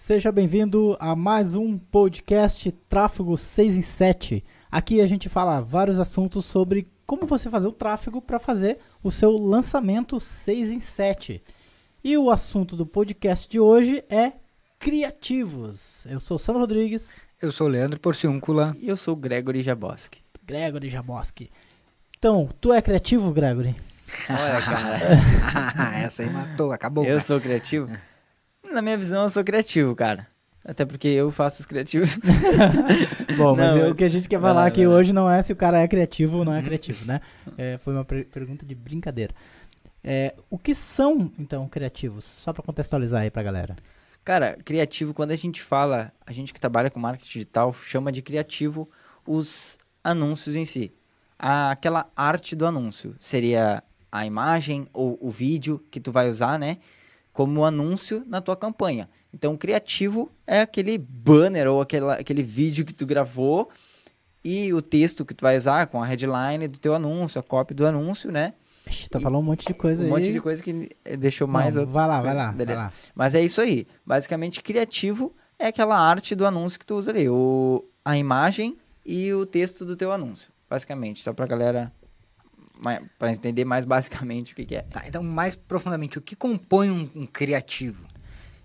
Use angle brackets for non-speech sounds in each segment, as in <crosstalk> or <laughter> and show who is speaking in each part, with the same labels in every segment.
Speaker 1: Seja bem-vindo a mais um podcast Tráfego 6 em 7. Aqui a gente fala vários assuntos sobre como você fazer o tráfego para fazer o seu lançamento 6 em 7. E o assunto do podcast de hoje é criativos. Eu sou o Sandro Rodrigues.
Speaker 2: Eu sou o Leandro Porciúncula.
Speaker 3: E eu sou o Gregory Jaboski.
Speaker 1: Gregory Jaboski. Então, tu é criativo, Gregory?
Speaker 3: Olha, cara. <laughs>
Speaker 2: Essa aí matou, acabou.
Speaker 3: Eu sou criativo? Na minha visão, eu sou criativo, cara. Até porque eu faço os criativos. <laughs>
Speaker 1: Bom, mas, não, eu, o que a gente quer falar aqui hoje não é se o cara é criativo ou não é criativo, né? É, foi uma pergunta de brincadeira. É, o que são, então, criativos? Só para contextualizar aí pra galera.
Speaker 3: Cara, criativo, quando a gente fala, a gente que trabalha com marketing digital, chama de criativo os anúncios em si. A, aquela arte do anúncio. Seria a imagem ou o vídeo que tu vai usar, né? Como anúncio na tua campanha. Então, criativo é aquele banner ou aquela, aquele vídeo que tu gravou e o texto que tu vai usar com a headline do teu anúncio, a copy do anúncio, né?
Speaker 1: Tá falando um monte de coisa
Speaker 3: um
Speaker 1: aí.
Speaker 3: Um monte de coisa que deixou mais
Speaker 1: Não, vai lá, vai lá, vai lá.
Speaker 3: Mas é isso aí. Basicamente, criativo é aquela arte do anúncio que tu usa ali. O, a imagem e o texto do teu anúncio. Basicamente, só pra galera para entender mais basicamente o que, que, é.
Speaker 2: Tá, então, mais profundamente, o que compõe um, um criativo?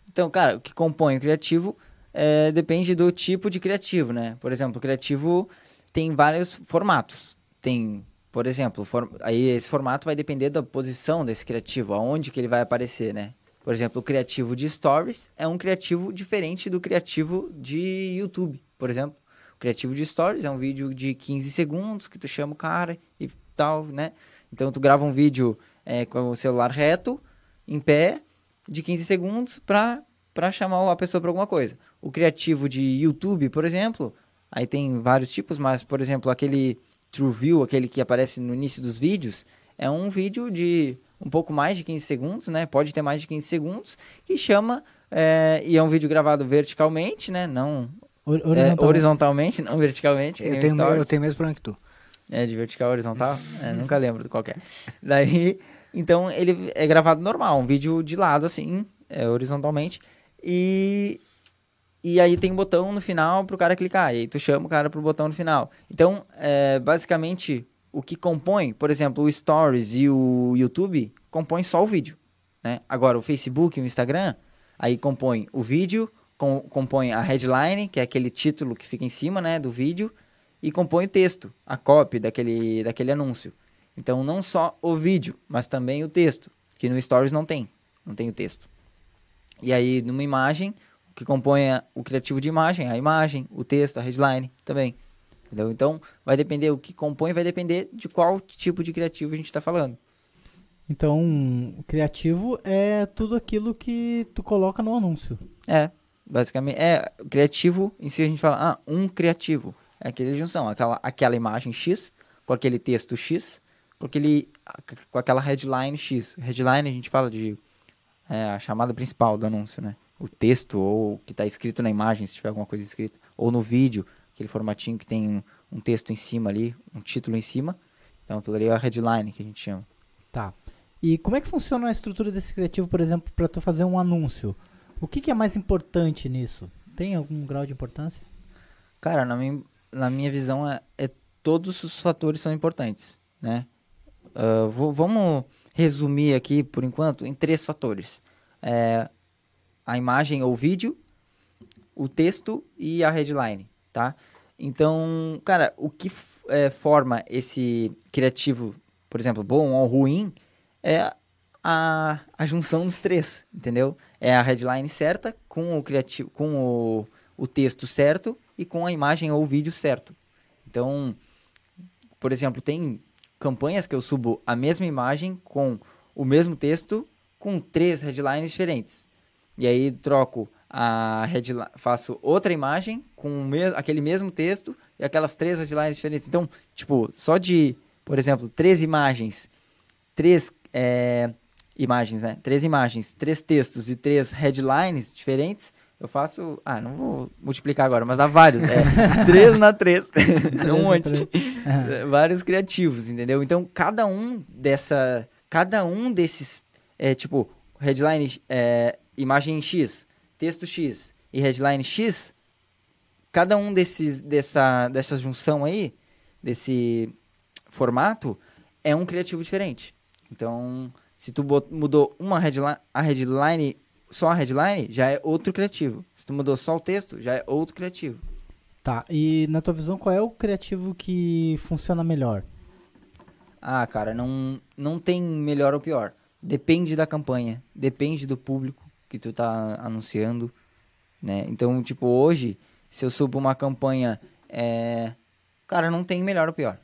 Speaker 3: Então, cara, o que compõe o criativo é, depende do tipo de criativo, né? Por exemplo, o criativo tem vários formatos. Tem, por exemplo, for, aí esse formato vai depender da posição desse criativo, aonde que ele vai aparecer, né? Por exemplo, o criativo de stories é um criativo diferente do criativo de YouTube, por exemplo. O criativo de stories é um vídeo de 15 segundos que tu chama o cara e tal, né? Então tu grava um vídeo é, com o celular reto, em pé, de 15 segundos para para chamar a pessoa para alguma coisa. O criativo de YouTube, por exemplo, aí tem vários tipos, mas por exemplo, aquele True View, aquele que aparece no início dos vídeos, é um vídeo de um pouco mais de 15 segundos, né? Pode ter mais de 15 segundos, que chama é, e é um vídeo gravado verticalmente, né? Não
Speaker 1: horizontalmente,
Speaker 3: é, horizontalmente <laughs> não verticalmente.
Speaker 2: Eu tenho, eu tenho mesmo problema que tu.
Speaker 3: É, de vertical horizontal? É, nunca lembro qual é. Daí, então, ele é gravado normal, um vídeo de lado, assim, é, horizontalmente. E, e aí tem um botão no final pro cara clicar. E aí tu chama o cara pro botão no final. Então, é, basicamente, o que compõe, por exemplo, o Stories e o YouTube, compõe só o vídeo. Né? Agora, o Facebook e o Instagram, aí compõe o vídeo, com, compõe a headline, que é aquele título que fica em cima né, do vídeo, e compõe o texto, a copy daquele, daquele anúncio. Então, não só o vídeo, mas também o texto, que no Stories não tem, não tem o texto. E aí, numa imagem, o que compõe o criativo de imagem, a imagem, o texto, a headline também. Entendeu? Então, vai depender, o que compõe vai depender de qual tipo de criativo a gente está falando.
Speaker 1: Então, o criativo é tudo aquilo que tu coloca no anúncio.
Speaker 3: É, basicamente. É, criativo, em si a gente fala, ah, um criativo. É aquela junção, aquela, aquela imagem X, com aquele texto X, com, aquele, com aquela headline X. Headline a gente fala de é, a chamada principal do anúncio, né? O texto ou o que está escrito na imagem, se tiver alguma coisa escrita. Ou no vídeo, aquele formatinho que tem um, um texto em cima ali, um título em cima. Então aquilo ali é a headline que a gente chama.
Speaker 1: Tá. E como é que funciona a estrutura desse criativo, por exemplo, para tu fazer um anúncio? O que, que, é mais importante nisso? Tem algum grau de importância?
Speaker 3: Cara, na minha, na minha visão, é, é, todos os fatores são importantes, né? Uh, vou, vamos resumir aqui, por enquanto, em três fatores. É, a imagem ou vídeo, o texto e a headline, tá? Então, cara, o que é, forma esse criativo, por exemplo, bom ou ruim, é a, a junção dos três, entendeu? É a headline certa com o criativo, com o, o texto certo e com a imagem ou vídeo certo. Então, por exemplo, tem campanhas que eu subo a mesma imagem com o mesmo texto com três headlines diferentes. E aí troco a headline, faço outra imagem com me aquele mesmo texto e aquelas três headlines diferentes. Então, tipo, só de, por exemplo, três imagens, três é, imagens, né? Três imagens, três textos e três headlines diferentes, eu faço. Ah, não vou multiplicar agora, mas dá vários. É, <laughs> três na três. um monte. É. Vários criativos, entendeu? Então, cada um dessa. Cada um desses. É, tipo, headline, é, imagem X, texto X, e headline X, cada um desses dessa dessa junção aí, desse formato, é um criativo diferente. Então, se tu bot- mudou uma headline, a headline, só a headline, já é outro criativo. Se tu mudou só o texto, já é outro criativo.
Speaker 1: Tá, e na tua visão, qual é o criativo que funciona melhor?
Speaker 3: Ah, cara, não, não tem melhor ou pior. Depende da campanha, depende do público que tu tá anunciando, né? Então, tipo, hoje, se eu subo uma campanha, é... cara, não tem melhor ou pior.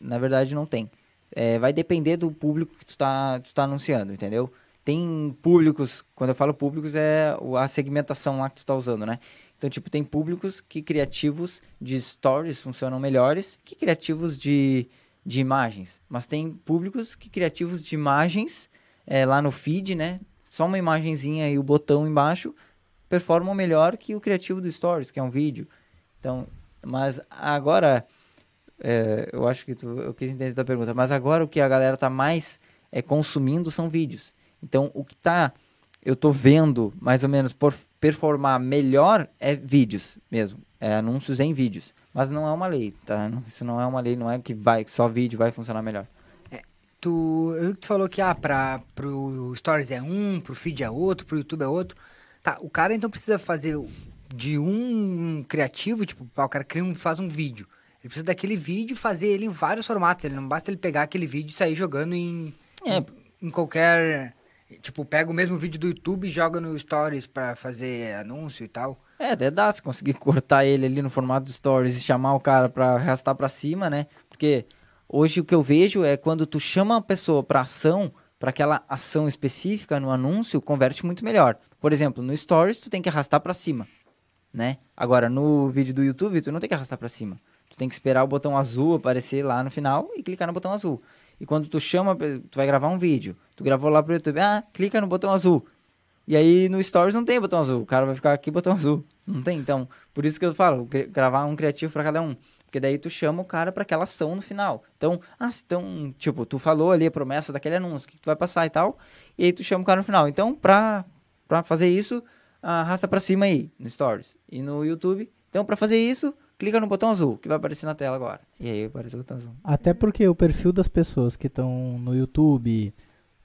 Speaker 3: Na verdade, não tem. É, vai depender do público que tu tá, tu tá anunciando, entendeu? Tem públicos, quando eu falo públicos, é a segmentação lá que tu tá usando, né? Então, tipo, tem públicos que criativos de stories funcionam melhores que criativos de, de imagens. Mas tem públicos que criativos de imagens é, lá no feed, né? Só uma imagenzinha e o botão embaixo performam melhor que o criativo do stories, que é um vídeo. Então, mas agora, é, eu acho que tu, eu quis entender a tua pergunta, mas agora o que a galera tá mais é, consumindo são vídeos. Então, o que tá, eu tô vendo mais ou menos por performar melhor é vídeos mesmo, é anúncios em vídeos. Mas não é uma lei, tá? Isso não é uma lei, não é que vai, que só vídeo vai funcionar melhor.
Speaker 2: Tu, eu que tu falou que ah, pra, pro Stories é um, pro feed é outro, pro YouTube é outro. Tá, o cara então precisa fazer de um criativo, tipo, pá, o cara cria um, faz um vídeo. Ele precisa daquele vídeo fazer ele em vários formatos. Ele não basta ele pegar aquele vídeo e sair jogando em,
Speaker 3: É.
Speaker 2: em, em qualquer. Tipo, pega o mesmo vídeo do YouTube e joga no Stories pra fazer anúncio e tal.
Speaker 3: É, até dá se conseguir <laughs> cortar ele ali no formato de stories e chamar o cara pra arrastar pra cima, né? Porque hoje o que eu vejo é quando tu chama a pessoa pra ação, pra aquela ação específica no anúncio, converte muito melhor. Por exemplo, no stories tu tem que arrastar pra cima, né? Agora no vídeo do YouTube tu não tem que arrastar pra cima. Tu tem que esperar o botão azul aparecer lá no final e clicar no botão azul. E quando tu chama, tu vai gravar um vídeo, tu gravou lá pro YouTube, ah, clica no botão azul. E aí no Stories não tem botão azul. O cara vai ficar aqui botão azul. Não tem, então. Por isso que eu falo, gravar um criativo pra cada um. Porque daí tu chama o cara pra aquela ação no final. Então, ah, então, tipo, tu falou ali a promessa daquele anúncio, que, tu vai passar e tal. E aí tu chama o cara no final. Então, pra, pra fazer isso, arrasta pra cima aí, no Stories. E no YouTube. Então, pra fazer isso, clica no botão azul, que vai aparecer na tela agora. E aí aparece o botão azul.
Speaker 1: Até porque o perfil das pessoas que estão no YouTube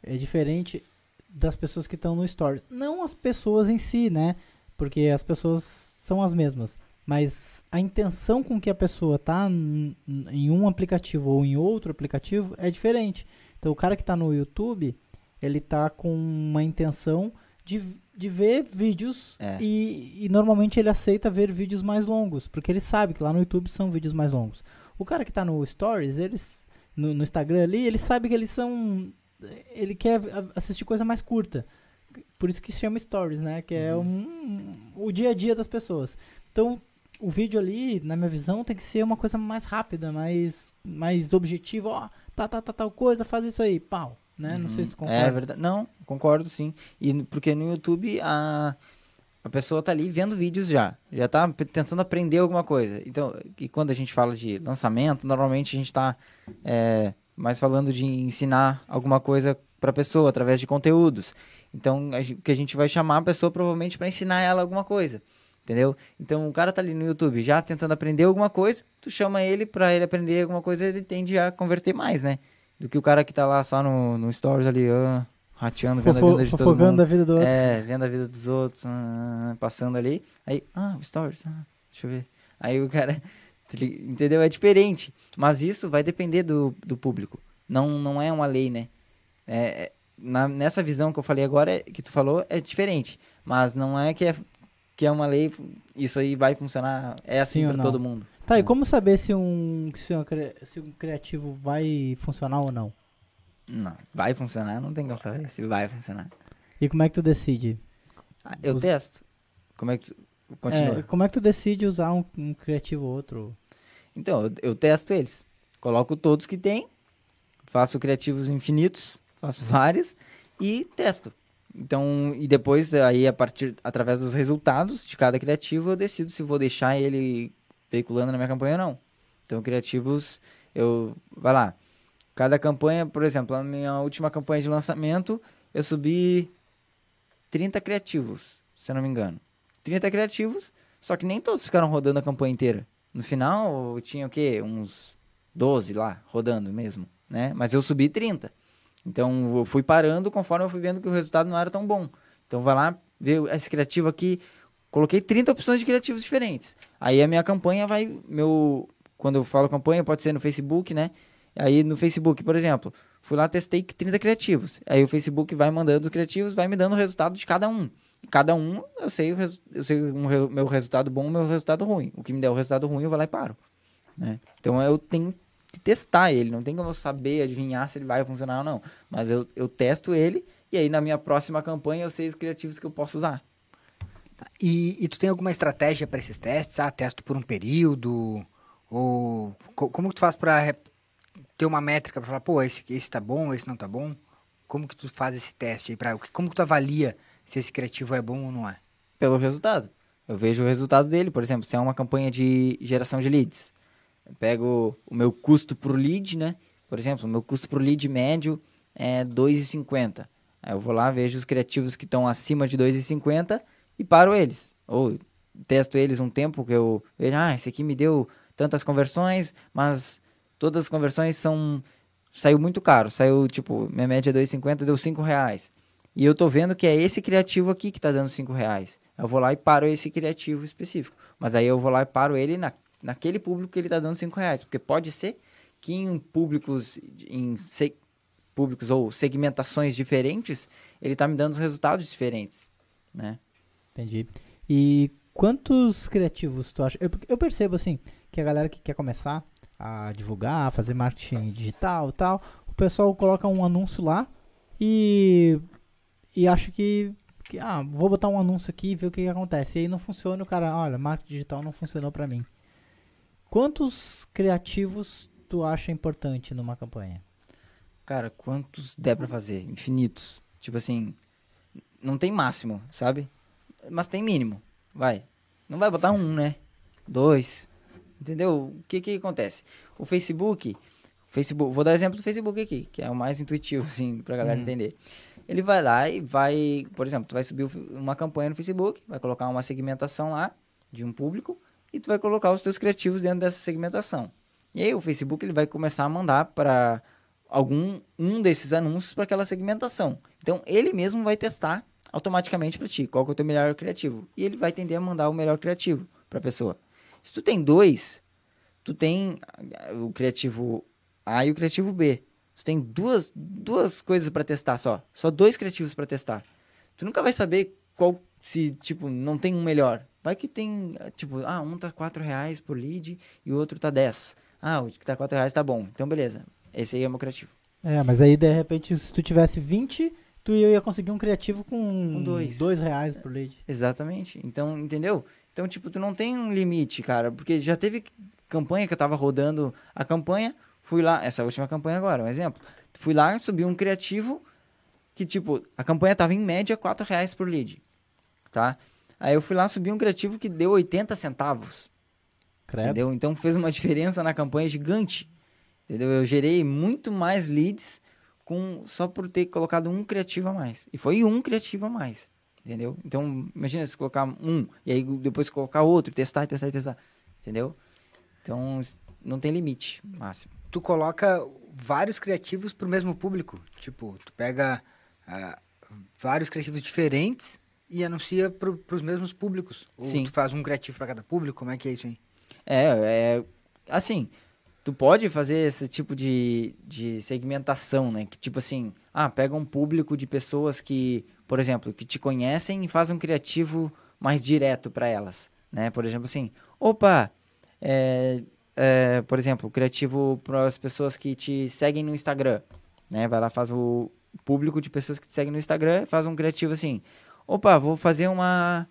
Speaker 1: é diferente das pessoas que estão no Stories. Não as pessoas em si, né? Porque as pessoas são as mesmas. Mas a intenção com que a pessoa tá em um aplicativo ou em outro aplicativo é diferente. Então o cara que tá no YouTube, ele tá com uma intenção de, de ver vídeos
Speaker 3: É.
Speaker 1: e, e normalmente ele aceita ver vídeos mais longos, porque ele sabe que lá no YouTube são vídeos mais longos. O cara que tá no Stories, eles no, no Instagram ali, ele sabe que eles são ele quer assistir coisa mais curta. Por isso que se chama Stories, né? Que é um, o dia a dia das pessoas. Então, o vídeo ali, na minha visão, tem que ser uma coisa mais rápida, mais, mais objetiva. Ó, tá, tá, tá, tal coisa, faz isso aí, pau. Né? Não sei se tu concorda.
Speaker 3: É verdade. Não, concordo sim. E porque no YouTube a, a pessoa tá ali vendo vídeos já. Já tá tentando aprender alguma coisa. Então, e quando a gente fala de lançamento, normalmente a gente tá é, mais falando de ensinar alguma coisa pra pessoa através de conteúdos. Então, o que a gente vai chamar a pessoa provavelmente para ensinar ela alguma coisa. Entendeu? Então, o cara tá ali no YouTube já tentando aprender alguma coisa, tu chama ele pra ele aprender alguma coisa, ele tende a converter mais, né? Do que o cara que tá lá só no, no Stories ali, ah, rateando, vendo a vida de todo mundo.
Speaker 1: a vida do outro.
Speaker 3: É, vendo a vida dos outros, ah, passando ali. Aí, ah, Stories, ah, deixa eu ver. Aí o cara, <laughs> entendeu? É diferente. Mas isso vai depender do, do público. Não, não é uma lei, né? É, é- na, nessa visão que eu falei agora, é- que tu falou, é diferente. Mas não é que é, que é uma lei, isso aí vai funcionar, é assim
Speaker 1: não?
Speaker 3: todo mundo.
Speaker 1: Tá, e como saber se um, se, um, se um criativo vai funcionar ou não?
Speaker 3: Não, vai funcionar, não tem como saber se vai funcionar.
Speaker 1: E como é que tu decide?
Speaker 3: Ah, eu
Speaker 1: Os-
Speaker 3: testo. Como é que tu... Continua.
Speaker 1: É, como é que tu decide usar um, um criativo ou outro?
Speaker 3: Então, eu, eu testo eles. Coloco todos que tem, faço criativos infinitos, faço vários e testo. Então, e depois aí a partir através dos resultados de cada criativo eu decido se vou deixar ele veiculando na minha campanha não. Então, criativos eu vai lá. Cada campanha, por exemplo, na minha última campanha de lançamento, eu subi 30 criativos, se eu não me engano. 30 criativos, só que nem todos ficaram rodando a campanha inteira. No final, tinha o quê? Uns 12 lá, rodando mesmo, né? Mas eu subi 30. Então, eu fui parando conforme eu fui vendo que o resultado não era tão bom. Então, vai lá, vê esse criativo aqui. Coloquei 30 opções de criativos diferentes. Aí a minha campanha vai. Meu. Quando eu falo campanha, pode ser no Facebook, né? Aí no Facebook, por exemplo, fui lá, testei 30 criativos. Aí o Facebook vai mandando os criativos, vai me dando o resultado de cada um. E cada um, eu sei o eu sei um, meu resultado bom meu resultado ruim. O que me der o resultado ruim, eu vou lá e paro. Né? Então eu tenho que testar ele. Não tem como eu saber, adivinhar se ele vai funcionar ou não. Mas eu, eu testo ele e aí na minha próxima campanha eu sei os criativos que eu posso usar.
Speaker 2: E, e tu tem alguma estratégia para esses testes? Ah, testo por um período? Ou co como que tu faz para ter uma métrica para falar, pô, esse, esse tá bom, esse não tá bom? Como que tu faz esse teste aí? Pra, como que tu avalia se esse criativo é bom ou não é?
Speaker 3: Pelo resultado. Eu vejo o resultado dele, por exemplo, se é uma campanha de geração de leads. Eu pego o meu custo por lead, né? Por exemplo, o meu custo por lead médio é 2,50. Aí eu vou lá, vejo os criativos que estão acima de 2,50 e paro eles. Ou testo eles um tempo que eu vejo, ah, esse aqui me deu tantas conversões, mas todas as conversões são saiu muito caro, saiu tipo, minha média é 2,50, deu 5 reais. E eu tô vendo que é esse criativo aqui que tá dando 5 reais. Eu vou lá e paro esse criativo específico. Mas aí eu vou lá e paro ele na, naquele público que ele tá dando 5 reais. Porque pode ser que em públicos, em se, públicos ou segmentações diferentes, ele tá me dando resultados diferentes, né?
Speaker 1: Entendi. E quantos criativos tu acha? Eu, eu percebo assim que a galera que quer começar a divulgar, a fazer marketing digital e tal, o pessoal coloca um anúncio lá e e acha que, que ah, vou botar um anúncio aqui e ver o que, que acontece. E aí não funciona, o cara, olha, marketing digital não funcionou para mim. Quantos criativos tu acha importante numa campanha?
Speaker 3: Cara, quantos der para fazer? Infinitos. Tipo assim, não tem máximo, sabe? Mas tem mínimo. Vai. Não vai botar um, né? Dois. Entendeu? O que que acontece? O Facebook, Facebook, vou dar exemplo do Facebook aqui, que é o mais intuitivo <laughs> assim pra galera hum. entender. Ele vai lá e vai, por exemplo, tu vai subir uma campanha no Facebook, vai colocar uma segmentação lá de um público e tu vai colocar os teus criativos dentro dessa segmentação. E aí o Facebook ele vai começar a mandar para algum um desses anúncios para aquela segmentação. Então ele mesmo vai testar automaticamente para ti qual que é o teu melhor criativo e ele vai tender a mandar o melhor criativo para a pessoa. Se tu tem dois, tu tem o criativo A e o criativo B. Tu tem duas, duas coisas para testar só. Só dois criativos para testar. Tu nunca vai saber qual se, tipo, não tem um melhor. Vai que tem, tipo, ah, um tá 4 reais por lead e o outro tá 10. Ah, o que tá 4 reais tá bom. Então, beleza. Esse aí é o meu criativo.
Speaker 1: É, mas aí, de repente, se tu tivesse 20, tu ia conseguir um criativo com,
Speaker 3: com dois.
Speaker 1: dois reais por lead.
Speaker 3: Exatamente. Então, entendeu? Então, tipo, tu não tem um limite, cara. Porque já teve campanha que eu tava rodando a campanha, Fui lá, essa última campanha agora, um exemplo. Fui lá, subi um criativo que, tipo, a campanha tava em média 4 reais por lead, tá? Aí eu fui lá, subi um criativo que deu 80 centavos. Credo. Entendeu? Então fez uma <laughs> diferença na campanha gigante. Entendeu? Eu gerei muito mais leads com só por ter colocado um criativo a mais. E foi um criativo a mais. Entendeu? Então, imagina se colocar um e aí depois colocar outro, testar, testar, testar. Entendeu? Então, não tem limite máximo
Speaker 2: tu coloca vários criativos pro mesmo público. Tipo, tu pega uh, vários criativos diferentes e anuncia pro, pros mesmos públicos. Ou Sim. tu faz um criativo para cada público, como é que é isso aí?
Speaker 3: É, é assim, tu pode fazer esse tipo de, de segmentação, né? Que tipo assim, ah, pega um público de pessoas que, por exemplo, que te conhecem e faz um criativo mais direto para elas, né? Por exemplo, assim, opa, é, é, por exemplo, criativo para as pessoas que te seguem no Instagram, né? Vai lá, faz o público de pessoas que te seguem no Instagram, faz um criativo assim. Opa, vou fazer uma,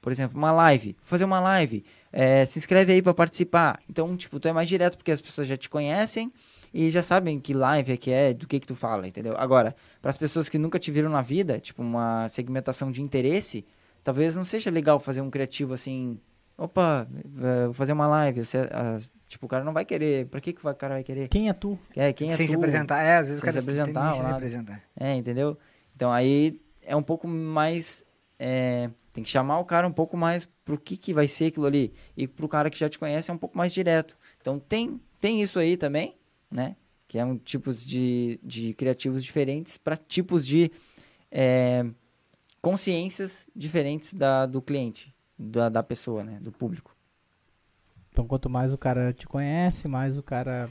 Speaker 3: por exemplo, uma live. Vou fazer uma live. É, se inscreve aí para participar. Então, tipo, tu é mais direto porque as pessoas já te conhecem e já sabem que live é que é, do que que tu fala, entendeu? Agora, para as pessoas que nunca te viram na vida, tipo uma segmentação de interesse, talvez não seja legal fazer um criativo assim, opa, é, vou fazer uma live, você, uh, Tipo, o cara não vai querer. Pra que, que o cara vai querer?
Speaker 1: Quem é tu?
Speaker 3: É, quem é
Speaker 2: Sem
Speaker 3: tu?
Speaker 2: se apresentar. É, às vezes
Speaker 3: Sem
Speaker 2: o cara
Speaker 3: se apresentar,
Speaker 2: tem se apresentar.
Speaker 3: É, entendeu? Então aí é um pouco mais. é, tem que chamar o cara um pouco mais pro que, que vai ser aquilo ali. E pro cara que já te conhece é um pouco mais direto. Então tem, tem isso aí também, né? Que é um tipos de, de criativos diferentes para tipos de é, consciências diferentes da, do cliente, da, da pessoa, né? Do público.
Speaker 1: Então, quanto mais o cara te conhece, mais o cara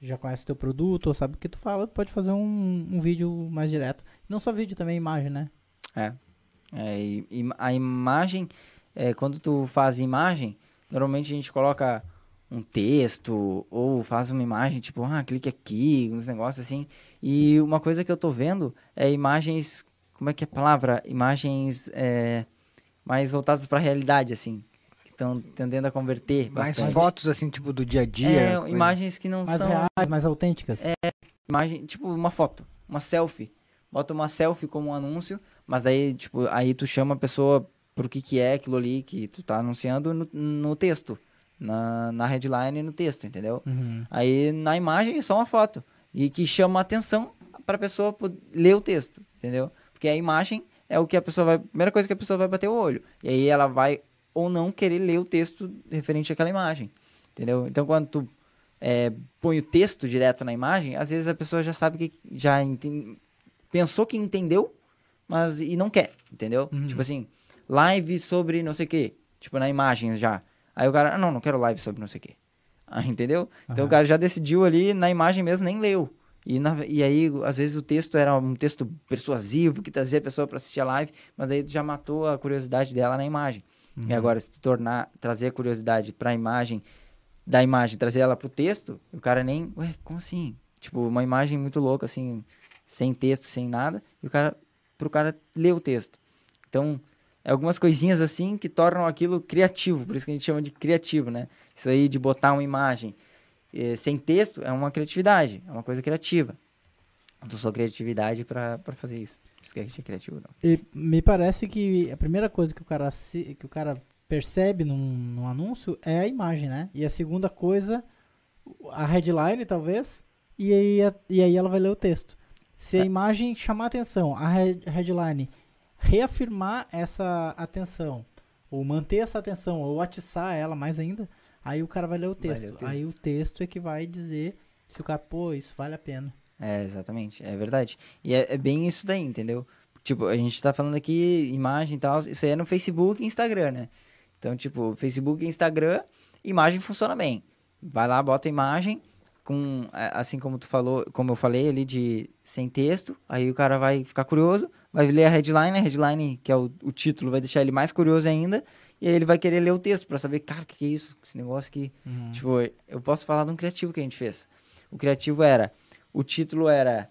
Speaker 1: já conhece o teu produto, ou sabe o que tu fala, pode fazer um, um vídeo mais direto. Não só vídeo, também imagem, né?
Speaker 3: É. é e, e a imagem, é, quando tu faz imagem, normalmente a gente coloca um texto ou faz uma imagem tipo, ah, clique aqui, uns negócios assim. E uma coisa que eu tô vendo é imagens, como é que é a palavra? Imagens é, mais voltadas para a realidade, assim. Que estão tendendo a converter
Speaker 2: Mais
Speaker 3: bastante.
Speaker 2: fotos, assim, tipo, do dia a dia.
Speaker 3: É,
Speaker 2: coisa.
Speaker 3: imagens que não
Speaker 1: Mais
Speaker 3: são
Speaker 1: reais, mais autênticas.
Speaker 3: imagem, tipo uma foto, uma selfie. Bota uma selfie como um anúncio, mas daí, tipo, aí tu chama a pessoa pro que que é aquilo ali que tu tá anunciando no, no texto, na, na headline e no texto, entendeu?
Speaker 1: Uhum.
Speaker 3: Aí na imagem é só uma foto e que chama a atenção pra pessoa ler o texto, entendeu? Porque a imagem é o que a pessoa vai, a primeira coisa que a pessoa vai bater o olho. E aí ela vai ou não querer ler o texto referente àquela imagem, entendeu? Então quando tu é, põe o texto direto na imagem, às vezes a pessoa já sabe que já enten- pensou que entendeu, mas e não quer, entendeu?
Speaker 1: Uhum.
Speaker 3: Tipo assim, live sobre não sei o quê, tipo na imagem já. Aí o cara, ah, não, não quero live sobre não sei o quê. <laughs> Ah, entendeu? Então o cara já decidiu ali na imagem mesmo, nem leu. E, na- e aí, às vezes, o texto era um texto persuasivo que trazia a pessoa para assistir a live, mas aí tu já matou a curiosidade dela na imagem. E agora, se tu tornar, trazer a curiosidade pra imagem, da imagem, trazer ela pro texto, o cara nem, ué, como assim? Tipo, uma imagem muito louca, assim, sem texto, sem nada, e o cara, pro cara ler o texto. Então, é algumas coisinhas assim que tornam aquilo criativo, por isso que a gente chama de criativo, né? Isso aí de botar uma imagem eh, sem texto é uma criatividade, é uma coisa criativa. Eu sou criatividade pra fazer isso. Por isso que a gente é criativo, não.
Speaker 1: E me parece que a primeira coisa que o cara, se- que o cara percebe num, num anúncio é a imagem, né? E a segunda coisa, a headline, talvez, e aí, a- e aí ela vai ler o texto. Se a
Speaker 3: É.
Speaker 1: imagem chamar atenção, a head- headline reafirmar essa atenção, ou manter essa atenção, ou atiçar ela mais ainda, aí o cara vai ler o texto.
Speaker 3: ler o
Speaker 1: Aí
Speaker 3: texto.
Speaker 1: o texto é que vai dizer se o cara, pô, isso vale a pena.
Speaker 3: É, exatamente, é verdade. E é, é bem isso daí, entendeu? Tipo, a gente tá falando aqui imagem e tal, isso aí é no Facebook e Instagram, né? Então, tipo, Facebook e Instagram, imagem funciona bem. Vai lá, bota a imagem, com, é, assim como tu falou, como eu falei ali, de sem texto, aí o cara vai ficar curioso, vai ler a headline, a headline, que é o, o título, vai deixar ele mais curioso ainda, e aí ele vai querer ler o texto pra saber, cara, o que, que é isso? Esse negócio aqui. Tipo, eu posso falar de um criativo que a gente fez. O criativo era, o título era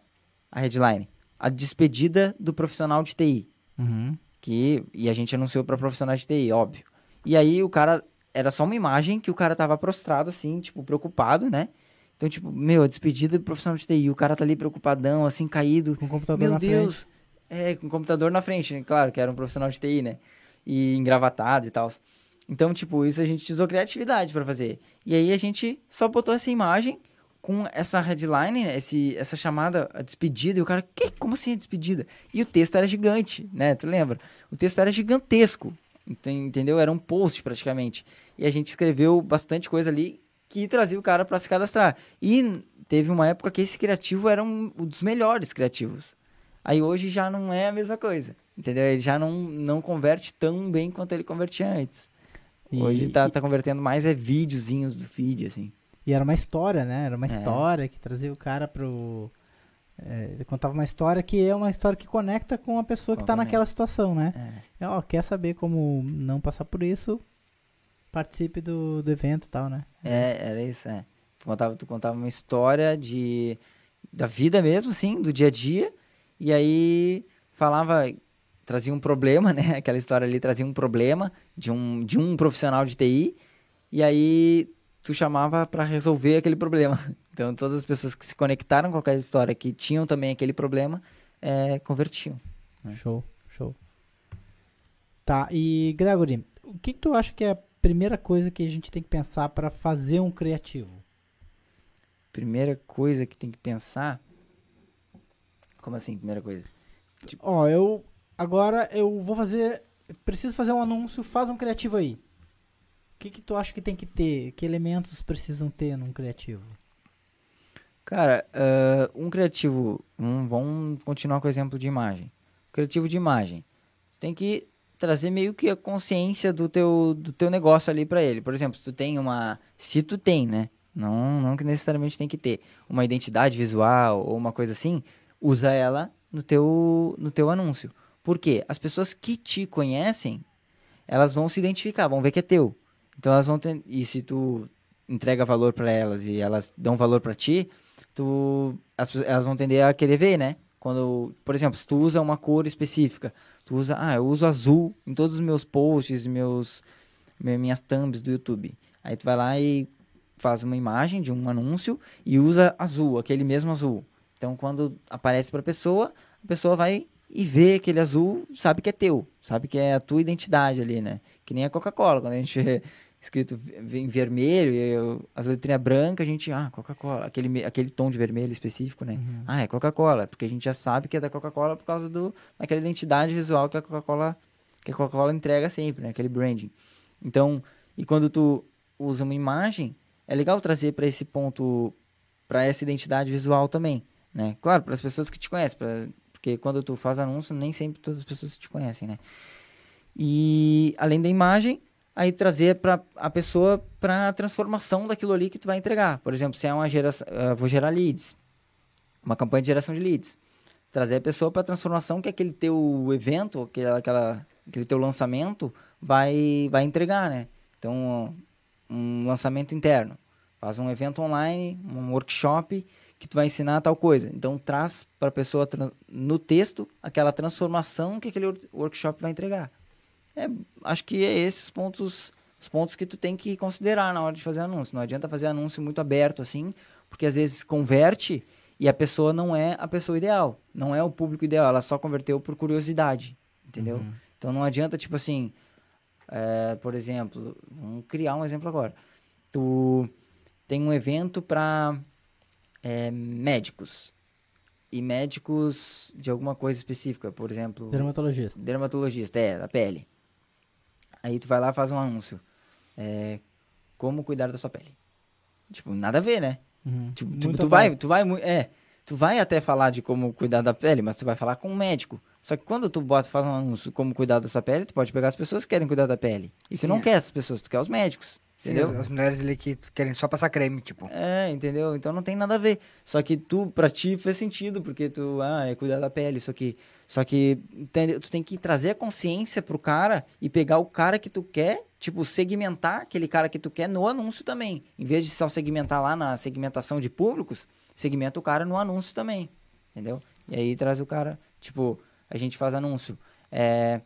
Speaker 3: a headline, a despedida do profissional de TI,
Speaker 1: Uhum.
Speaker 3: que e a gente anunciou para profissionais de TI, óbvio. E aí o cara era só uma imagem que o cara tava prostrado assim, tipo, preocupado, né? Então, tipo, meu, a despedida do profissional de TI, o cara tá ali preocupadão, assim, caído.
Speaker 1: Com o computador
Speaker 3: Meu
Speaker 1: na
Speaker 3: Deus!
Speaker 1: frente.
Speaker 3: É, com o computador na frente, né? claro, que era um profissional de TI, né? E engravatado e tal. Então, tipo, isso a gente usou criatividade pra fazer. E aí a gente só botou essa imagem com essa headline, esse, essa chamada, a despedida, e o cara, que? Como assim a despedida? E o texto era gigante, né? Tu lembra? O texto era gigantesco, enten- entendeu? Era um post praticamente. E a gente escreveu bastante coisa ali que trazia o cara pra se cadastrar. E teve uma época que esse criativo era um, um dos melhores criativos. Aí hoje já não é a mesma coisa, entendeu? Ele já não, não converte tão bem quanto ele convertia antes.
Speaker 1: E-
Speaker 3: Hoje tá, tá convertendo mais é videozinhos do feed, assim.
Speaker 1: E era uma história, né? Era uma
Speaker 3: É.
Speaker 1: história que trazia o cara pro. É, ele contava uma história que é uma história que conecta com a pessoa que tá
Speaker 3: Conecta.
Speaker 1: naquela situação, né?
Speaker 3: É.
Speaker 1: É, ó, quer saber como não passar por isso? Participe do, do evento e tal, né?
Speaker 3: É, era isso, é. Tu contava, tu contava uma história de da vida mesmo, assim, do dia a dia, e aí falava, trazia um problema, <laughs> né? Aquela história ali trazia um problema de um, de um profissional de TI, e aí tu chamava pra resolver aquele problema. <laughs> Então todas as pessoas que se conectaram com aquela história, que tinham também aquele problema, é, convertiam. É.
Speaker 1: Show, show. Tá, e Gregory, o que, que tu acha que é primeira coisa que a gente tem que pensar pra fazer um criativo?
Speaker 3: Primeira coisa que tem que pensar. Como assim, primeira coisa?
Speaker 1: Ó, eu. agora eu vou fazer. Preciso fazer um anúncio, faz um criativo aí. O que, que tu acha que tem que ter? Que elementos precisam ter num criativo?
Speaker 3: Cara, ah, um criativo. Um, vamos continuar com o exemplo de imagem. Criativo de imagem. Você tem que trazer meio que a consciência do teu, do teu negócio ali pra ele. Por exemplo, se tu tem uma. Se tu tem, né? Não, não que necessariamente tem que ter uma identidade visual ou uma coisa assim, usa ela no teu, no teu anúncio. Por quê? As pessoas que te conhecem, elas vão se identificar, vão ver que é teu. Então elas vão ter, e se tu entrega valor pra elas e elas dão valor pra ti, tu as pe- elas vão tender a querer ver, né? Quando, por exemplo, se tu usa uma cor específica, tu usa, ah, eu uso azul em todos os meus posts, meus mi- minhas thumbs do YouTube. Aí tu vai lá e faz uma imagem de um anúncio e usa azul, aquele mesmo azul. Então quando aparece pra pessoa, a pessoa vai e vê aquele azul, sabe que é teu, sabe que é a tua identidade ali, né? Que nem a Coca-Cola, quando a gente escrito em vermelho e eu- as letrinhas brancas, a gente, ah, Coca-Cola, aquele, aquele tom de vermelho específico, né? Ah, é Coca-Cola, porque a gente já sabe que é da Coca-Cola por causa do daquela identidade visual que a Coca-Cola que a Coca-Cola entrega sempre, né? Aquele branding. Então, e quando tu usa uma imagem, é legal trazer para esse ponto, para essa identidade visual também, né? Claro, para as pessoas que te conhecem, pra- porque quando tu faz anúncio, nem sempre todas as pessoas te conhecem, né? E além da imagem, aí trazer para a pessoa para a transformação daquilo ali que tu vai entregar. Por exemplo, se é uma geração, ah, vou gerar leads, uma campanha de geração de leads, trazer a pessoa para a transformação que aquele teu evento, aquela, aquela, aquele teu lançamento vai vai entregar, né? Então, um lançamento interno, faz um evento online, um workshop que tu vai ensinar tal coisa. Então, traz para a pessoa no texto aquela transformação que aquele wor- workshop vai entregar. É, acho que é esses pontos, os pontos que tu tem que considerar na hora de fazer anúncio. Não adianta fazer anúncio muito aberto assim, porque às vezes converte e a pessoa não é a pessoa ideal, não é o público ideal, ela só converteu por curiosidade, entendeu? Então não adianta tipo assim, é, por exemplo, vamos criar um exemplo agora. Tu tem um evento para médicos e médicos de alguma coisa específica, por exemplo,
Speaker 1: Dermatologista.
Speaker 3: dermatologista, é, da pele. Aí tu vai lá e faz um anúncio. É, como cuidar da sua pele. Tipo, nada a ver, né?
Speaker 1: Uhum.
Speaker 3: Tipo, tu, tu vai, tu vai, é, tu vai até falar de como cuidar da pele, mas tu vai falar com um médico. Só que quando tu bota, faz um anúncio como cuidar da sua pele, tu pode pegar as pessoas que querem cuidar da pele. E tu
Speaker 2: Sim,
Speaker 3: não
Speaker 2: é.
Speaker 3: quer essas pessoas, tu quer os médicos.
Speaker 2: Sim,
Speaker 3: Entendeu?
Speaker 2: as, as mulheres ali que querem só passar creme, tipo.
Speaker 3: É, entendeu? Então não tem nada a ver. Só que tu, pra ti, fez sentido, porque tu, ah, é cuidar da pele, isso aqui. Só que entende- tu tem que trazer a consciência pro cara e pegar o cara que tu quer, tipo, segmentar aquele cara que tu quer no anúncio também. Em vez de só segmentar lá na segmentação de públicos, segmenta o cara no anúncio também. Entendeu? E aí traz o cara, tipo, a gente faz anúncio é,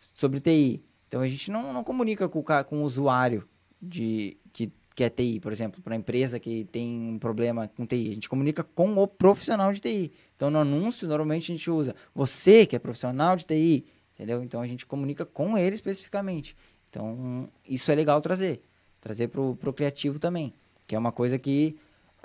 Speaker 3: sobre TI. Então a gente não, não comunica com o, com o usuário de que, que é TI, por exemplo, para a empresa que tem um problema com TI. A gente comunica com o profissional de TI. Então no anúncio, normalmente a gente usa você que é profissional de TI, entendeu? Então a gente comunica com ele especificamente. Então isso é legal trazer. Trazer pro, pro criativo também. Que é uma coisa que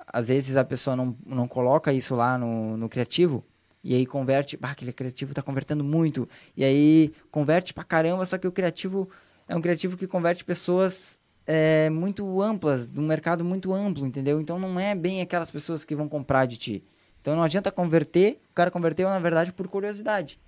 Speaker 3: às vezes a pessoa não, não coloca isso lá no, no criativo. E aí converte, bah, aquele criativo tá convertendo muito. E aí converte pra caramba, só que o criativo é um criativo que converte pessoas é, muito amplas, de um mercado muito amplo, entendeu? Então não é bem aquelas pessoas que vão comprar de ti. Então não adianta converter, o cara converteu na verdade por curiosidade.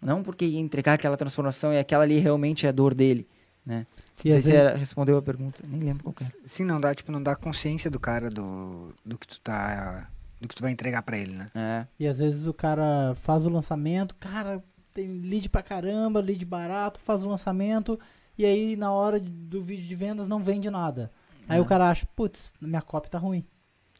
Speaker 3: Não porque ia entregar aquela transformação e aquela ali realmente é a dor dele, né? Não sei se era- respondeu a pergunta, nem lembro qual que é.
Speaker 2: Sim, não dá, tipo, não dá consciência do cara do, do que tu tá. Do que tu vai entregar pra ele, né?
Speaker 3: É,
Speaker 1: E às vezes o cara faz o lançamento, cara, tem lead pra caramba, lead barato, faz o lançamento, e aí na hora do vídeo de vendas não vende nada. Aí
Speaker 3: É.
Speaker 1: o cara acha, putz, minha copy tá ruim.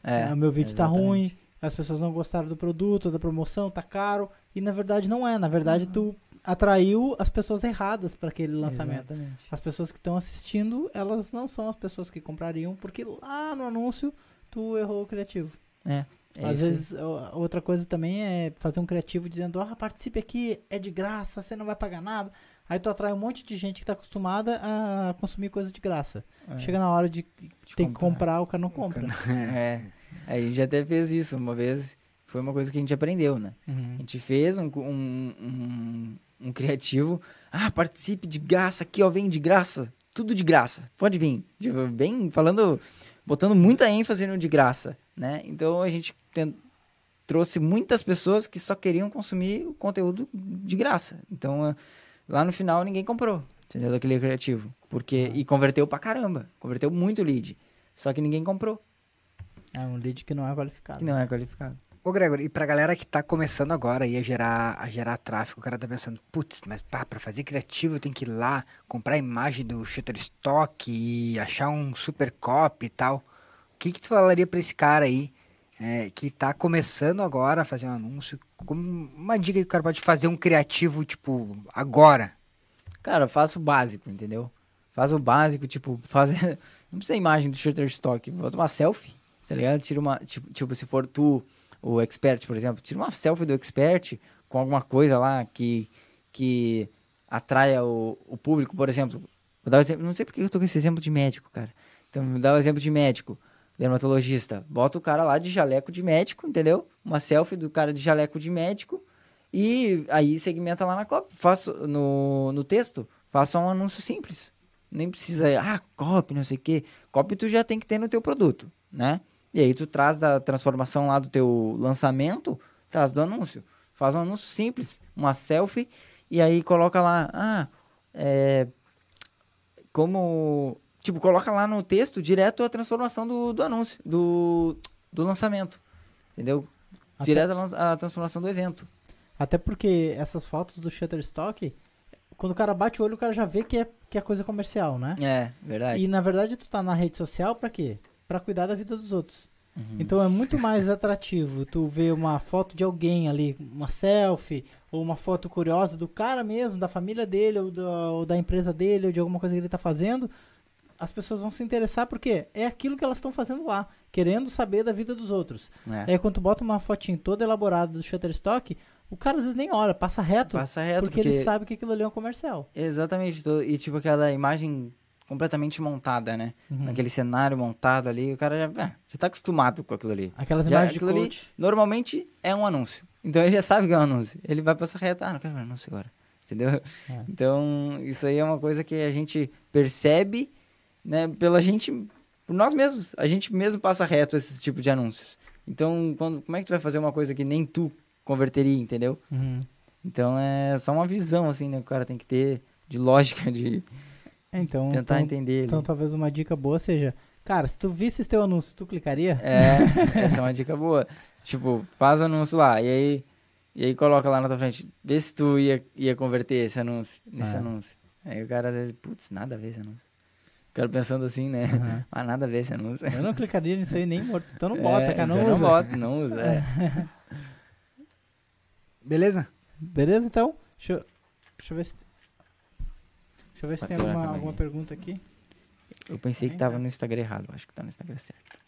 Speaker 3: é,
Speaker 1: o meu vídeo tá
Speaker 3: exatamente.
Speaker 1: ruim, as pessoas não gostaram do produto, da promoção, tá caro. E na verdade não é. Na verdade, tu atraiu as pessoas erradas para aquele lançamento.
Speaker 3: Exatamente.
Speaker 1: As pessoas que estão assistindo, elas não são as pessoas que comprariam, porque lá no anúncio tu errou o criativo.
Speaker 3: É, é
Speaker 1: Às
Speaker 3: isso
Speaker 1: vezes, outra coisa também é fazer um criativo dizendo, ah, participe aqui, é de graça, você não vai pagar nada. Aí tu atrai um monte de gente que tá acostumada a consumir coisa de graça.
Speaker 3: É.
Speaker 1: Chega na hora de
Speaker 3: De
Speaker 1: ter que comprar, o cara não compra. <laughs>
Speaker 3: É, a gente até fez isso uma vez. Foi uma coisa que a gente aprendeu, né? A
Speaker 1: Uhum.
Speaker 3: gente fez um, um, um, um criativo. Ah, participe de graça aqui, ó, vem de graça. Tudo de graça. Pode vir. Tipo, bem falando, botando muita ênfase no de graça, né? Então a gente tem- trouxe muitas pessoas que só queriam consumir o conteúdo de graça. Então lá no final ninguém comprou, entendeu? Daquele criativo. Porque, e converteu pra caramba. Converteu muito lead. Só que ninguém comprou,
Speaker 1: É um lead que não é qualificado.
Speaker 3: que não é qualificado.
Speaker 2: Ô, Gregor, e pra galera que tá começando agora aí a gerar, a gerar tráfego, o cara tá pensando, putz, mas pá, pra fazer criativo eu tenho que ir lá, comprar a imagem do Shutterstock e achar um super copy e tal. O que que tu falaria pra esse cara aí, é, que tá começando agora a fazer um anúncio? Como uma dica que o cara pode fazer um criativo, tipo, agora?
Speaker 3: Cara, faça o básico, entendeu? Faz o básico, tipo, fazer. <laughs> Não precisa imagem do Shutterstock. Bota uma selfie, tá ligado? Tira uma. Tipo, tipo, se for tu, o expert, por exemplo, tira uma selfie do expert com alguma coisa lá que, que atraia o, o público, por exemplo. Vou dar um exemplo, não sei porque eu tô com esse exemplo de médico, cara. Então, vou dar um exemplo de médico, dermatologista. Bota o cara lá de jaleco de médico, entendeu? Uma selfie do cara de jaleco de médico. E aí segmenta lá na copy. Faça no, no texto, faça um anúncio simples. Nem precisa, ah, copy, não sei o quê. Copy tu já tem que ter no teu produto, né? E aí tu traz da transformação lá do teu lançamento, traz do anúncio. Faz um anúncio simples, uma selfie, e aí coloca lá, ah, é, como, tipo, coloca lá no texto direto a transformação do, do anúncio, do, do lançamento, entendeu?
Speaker 1: Até-
Speaker 3: Direto a, a transformação do evento.
Speaker 1: Até porque essas fotos do Shutterstock, quando o cara bate o olho, o cara já vê que é, que é coisa comercial, né?
Speaker 3: É, verdade.
Speaker 1: E na verdade tu tá na rede social pra quê? Pra cuidar da vida dos outros.
Speaker 3: Uhum.
Speaker 1: Então é muito mais atrativo tu ver uma foto de alguém ali, uma selfie, ou uma foto curiosa do cara mesmo, da família dele, ou da, ou da empresa dele, ou de alguma coisa que ele tá fazendo. As pessoas vão se interessar porque é aquilo que elas estão fazendo lá, querendo saber da vida dos outros.
Speaker 3: É.
Speaker 1: Aí quando tu bota uma fotinho toda elaborada do Shutterstock, o cara às vezes nem olha, passa reto,
Speaker 3: Passa reto,
Speaker 1: porque,
Speaker 3: porque,
Speaker 1: ele sabe que aquilo ali é um comercial.
Speaker 3: Exatamente, e tipo aquela imagem completamente montada, né?
Speaker 1: Uhum.
Speaker 3: Naquele cenário montado ali, o cara já, ah, já tá acostumado com aquilo ali.
Speaker 1: Aquelas
Speaker 3: Já,
Speaker 1: imagens de
Speaker 3: aquilo ali-
Speaker 1: coach.
Speaker 3: Normalmente é um anúncio. Então ele já sabe que é um anúncio. Ele vai passar reto, ah, não quero ver anúncio agora. Entendeu?
Speaker 1: É.
Speaker 3: Então, isso aí é uma coisa que a gente percebe, né, pela gente, por nós mesmos. A gente mesmo passa reto esse tipo de anúncios. Então, quando, como é que tu vai fazer uma coisa que nem tu converteria, entendeu?
Speaker 1: Uhum.
Speaker 3: Então é só uma visão, assim, né? Que o cara tem que ter de lógica, de
Speaker 1: Então,
Speaker 3: tentar
Speaker 1: então,
Speaker 3: entender ele.
Speaker 1: então talvez uma dica boa seja, cara, se tu visse teu anúncio, tu clicaria?
Speaker 3: É, <laughs> essa é uma dica boa. Tipo, faz anúncio lá, e aí, e aí coloca lá na tua frente, vê se tu ia, ia converter esse anúncio, nesse
Speaker 1: É.
Speaker 3: anúncio. Aí o cara às vezes, putz, nada a ver esse anúncio. O cara pensando assim, né?
Speaker 1: Aham. <laughs>
Speaker 3: Ah, nada a ver esse anúncio.
Speaker 1: Eu não clicaria nisso aí nem morto. Então não bota,
Speaker 3: É,
Speaker 1: cara, não
Speaker 3: então
Speaker 1: usa.
Speaker 3: Não bota, não usa, é. <laughs>
Speaker 2: Beleza?
Speaker 1: Beleza, então? Deixa eu, deixa eu ver se... Deixa eu ver se tem alguma, alguma pergunta aqui.
Speaker 3: Eu pensei que tava no Instagram errado, acho que tá no Instagram certo.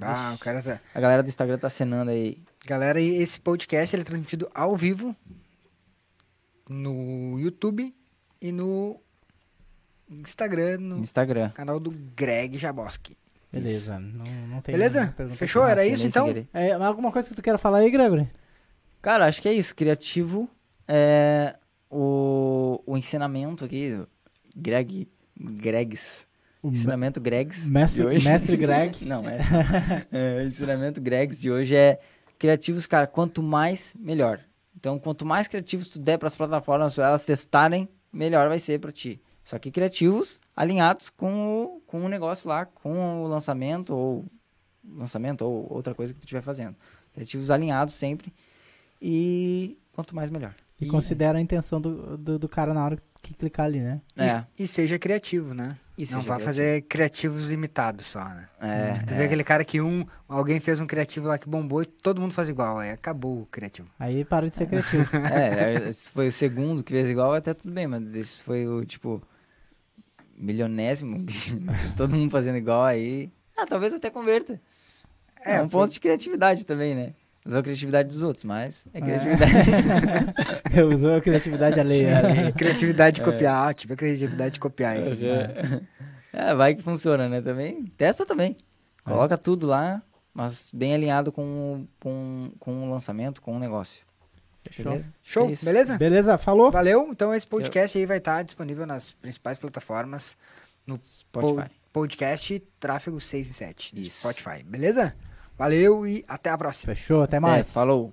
Speaker 2: Ah, o cara tá...
Speaker 3: A galera do Instagram tá acenando aí.
Speaker 2: Galera, esse podcast ele é transmitido ao vivo no YouTube e no Instagram,
Speaker 3: No Instagram.
Speaker 2: canal do Greg Jaboski.
Speaker 1: Beleza, não, não tem
Speaker 2: Beleza? Fechou? Era isso então?
Speaker 1: É, alguma coisa que tu queira falar aí, Gregory?
Speaker 3: Cara, acho que é isso. Criativo é o, o ensinamento aqui, Greg, Gregs.
Speaker 1: O
Speaker 3: Ensinamento Gregs de
Speaker 1: mestre,
Speaker 3: hoje.
Speaker 1: mestre Greg. <laughs>
Speaker 3: Não, mestre. é, o ensinamento Gregs de hoje é criativos, cara, quanto mais, melhor. Então, quanto mais criativos tu der para as plataformas, pra elas testarem, melhor vai ser para ti. Só que criativos alinhados com o, com o negócio lá, com o lançamento ou lançamento ou outra coisa que tu estiver fazendo. Criativos alinhados sempre e quanto mais melhor.
Speaker 1: E considera a intenção do, do, do cara na hora que clicar ali, né?
Speaker 2: E-
Speaker 3: É.
Speaker 2: E, seja criativo, né?
Speaker 3: E
Speaker 2: Não
Speaker 3: criativo.
Speaker 2: fazer criativos imitados só, né?
Speaker 3: É,
Speaker 2: Tu
Speaker 3: é.
Speaker 2: vê aquele cara que um, alguém fez um criativo lá que bombou e todo mundo faz igual, aí acabou o criativo.
Speaker 1: Aí para de ser criativo. <laughs>
Speaker 3: É, esse foi o segundo que fez igual, até tudo bem, mas esse foi o, tipo, milionésimo, <laughs> todo mundo fazendo igual aí. Ah, talvez até converta. É,
Speaker 2: É,
Speaker 3: um
Speaker 2: foi-
Speaker 3: ponto de criatividade também, né? Usar a criatividade dos outros, mas é criatividade. <laughs>
Speaker 1: Usou a criatividade alheia. alheia.
Speaker 2: Criatividade de copiar, tive a criatividade de copiar isso aqui.
Speaker 3: é, vai que funciona, né? Também, testa também. Coloca tudo lá, mas bem alinhado com, com, com o lançamento, com o negócio.
Speaker 1: Fechou.
Speaker 3: Beleza?
Speaker 2: Show,
Speaker 3: É
Speaker 2: beleza?
Speaker 1: Beleza, falou?
Speaker 2: Valeu. Então esse podcast aí vai estar disponível nas principais plataformas.
Speaker 3: Spotify.
Speaker 2: Po- podcast Tráfego 6 em 7.
Speaker 3: Isso.
Speaker 2: Spotify, beleza? Valeu e até a próxima.
Speaker 1: Fechou, até
Speaker 3: Até,
Speaker 1: mais.
Speaker 3: falou.